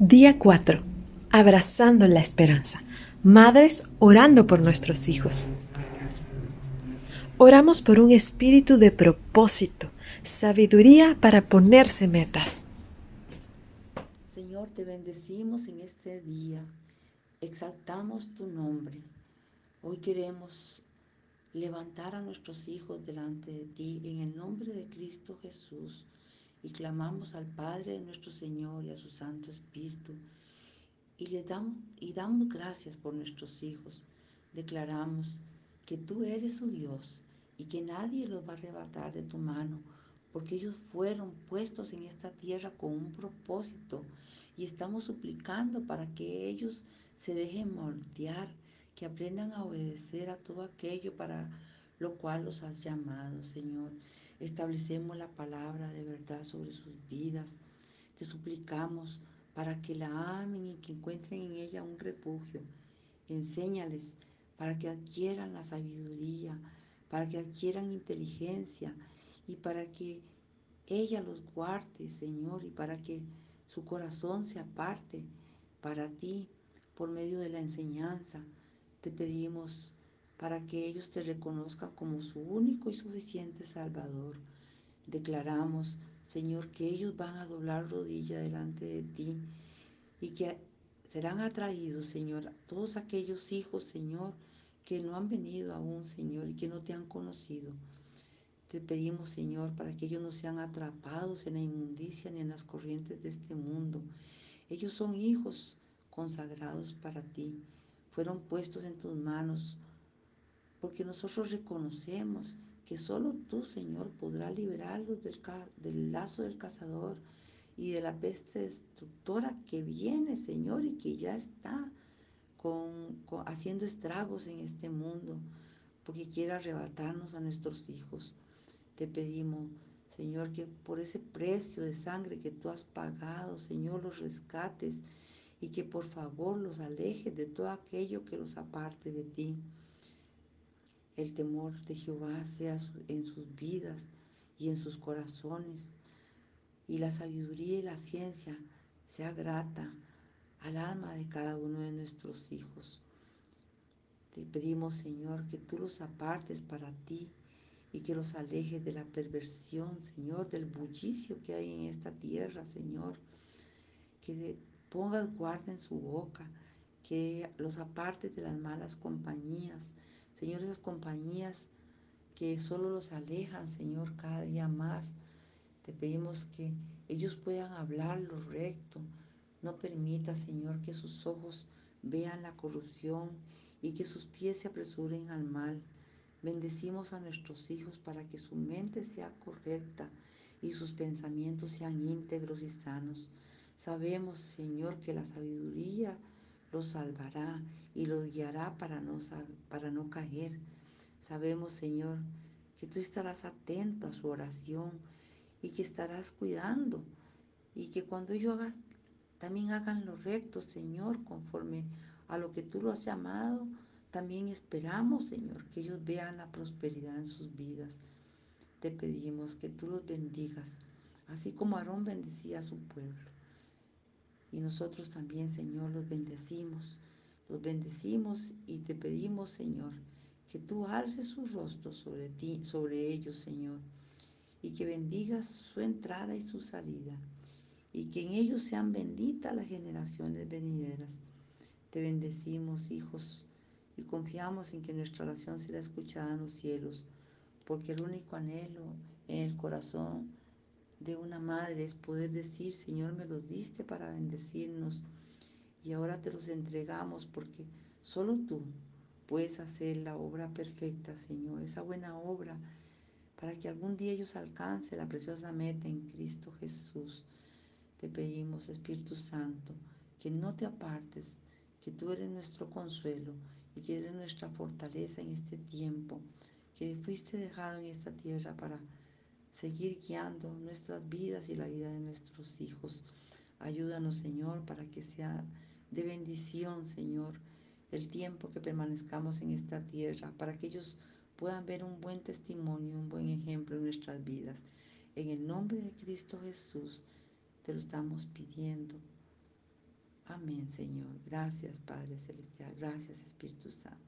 Día 4. Abrazando la esperanza. Madres orando por nuestros hijos. Oramos por un espíritu de propósito, sabiduría para ponerse metas. Señor, te bendecimos en este día, exaltamos tu nombre. Hoy queremos levantar a nuestros hijos delante de ti en el nombre de Cristo Jesús y clamamos al Padre de nuestro Señor y a su Santo Espíritu y le damos y damos gracias por nuestros hijos. Declaramos que tú eres su Dios y que nadie los va a arrebatar de tu mano, porque ellos fueron puestos en esta tierra con un propósito y estamos suplicando para que ellos se dejen moldear, que aprendan a obedecer a todo aquello para lo cual los has llamado, Señor. Establecemos la palabra de verdad sobre sus vidas. Te suplicamos para que la amen y que encuentren en ella un refugio. Enséñales para que adquieran la sabiduría, para que adquieran inteligencia y para que ella los guarde, Señor, y para que su corazón se aparte para ti por medio de la enseñanza. Te pedimos para que ellos te reconozcan como su único y suficiente Salvador. Declaramos, Señor, que ellos van a doblar rodilla delante de ti y que serán atraídos, Señor, todos aquellos hijos, Señor, que no han venido aún, Señor, y que no te han conocido. Te pedimos, Señor, para que ellos no sean atrapados en la inmundicia ni en las corrientes de este mundo. Ellos son hijos consagrados para ti. Fueron puestos en tus manos porque nosotros reconocemos que solo tú, Señor, podrás liberarlos del, lazo del cazador y de la peste destructora que viene, Señor, y que ya está haciendo estragos en este mundo, porque quiere arrebatarnos a nuestros hijos. Te pedimos, Señor, que por ese precio de sangre que tú has pagado, Señor, los rescates y que por favor los alejes de todo aquello que los aparte de ti el temor de Jehová sea en sus vidas y en sus corazones, y la sabiduría y la ciencia sea grata al alma de cada uno de nuestros hijos. Te pedimos, Señor, que tú los apartes para ti y que los alejes de la perversión, Señor, del bullicio que hay en esta tierra, Señor. Que pongas guarda en su boca, que los apartes de las malas compañías, Señor, esas compañías que solo los alejan, Señor, cada día más. Te pedimos que ellos puedan hablar lo recto. No permita, Señor, que sus ojos vean la corrupción y que sus pies se apresuren al mal. Bendecimos a nuestros hijos para que su mente sea correcta y sus pensamientos sean íntegros y sanos. Sabemos, Señor, que la sabiduría los salvará y los guiará para no, para no caer. Sabemos, Señor, que tú estarás atento a su oración y que estarás cuidando y que cuando ellos hagan, también hagan lo recto, Señor, conforme a lo que tú los has llamado, también esperamos, Señor, que ellos vean la prosperidad en sus vidas. Te pedimos que tú los bendigas, así como Aarón bendecía a su pueblo. Y nosotros también, Señor, los bendecimos. Los bendecimos y te pedimos, Señor, que tú alces su rostro sobre ti, sobre ellos, Señor, y que bendigas su entrada y su salida, y que en ellos sean benditas las generaciones venideras. Te bendecimos, hijos, y confiamos en que nuestra oración será escuchada en los cielos, porque el único anhelo en el corazón de una madre es poder decir, Señor, me los diste para bendecirnos y ahora te los entregamos porque solo tú puedes hacer la obra perfecta, Señor, esa buena obra para que algún día ellos alcancen la preciosa meta en Cristo Jesús. Te pedimos, Espíritu Santo, que no te apartes, que tú eres nuestro consuelo y que eres nuestra fortaleza en este tiempo, que fuiste dejado en esta tierra para seguir guiando nuestras vidas y la vida de nuestros hijos. Ayúdanos, Señor, para que sea de bendición, Señor, el tiempo que permanezcamos en esta tierra, para que ellos puedan ver un buen testimonio, un buen ejemplo en nuestras vidas. En el nombre de Cristo Jesús te lo estamos pidiendo. Amén, Señor. Gracias, Padre Celestial. Gracias, Espíritu Santo.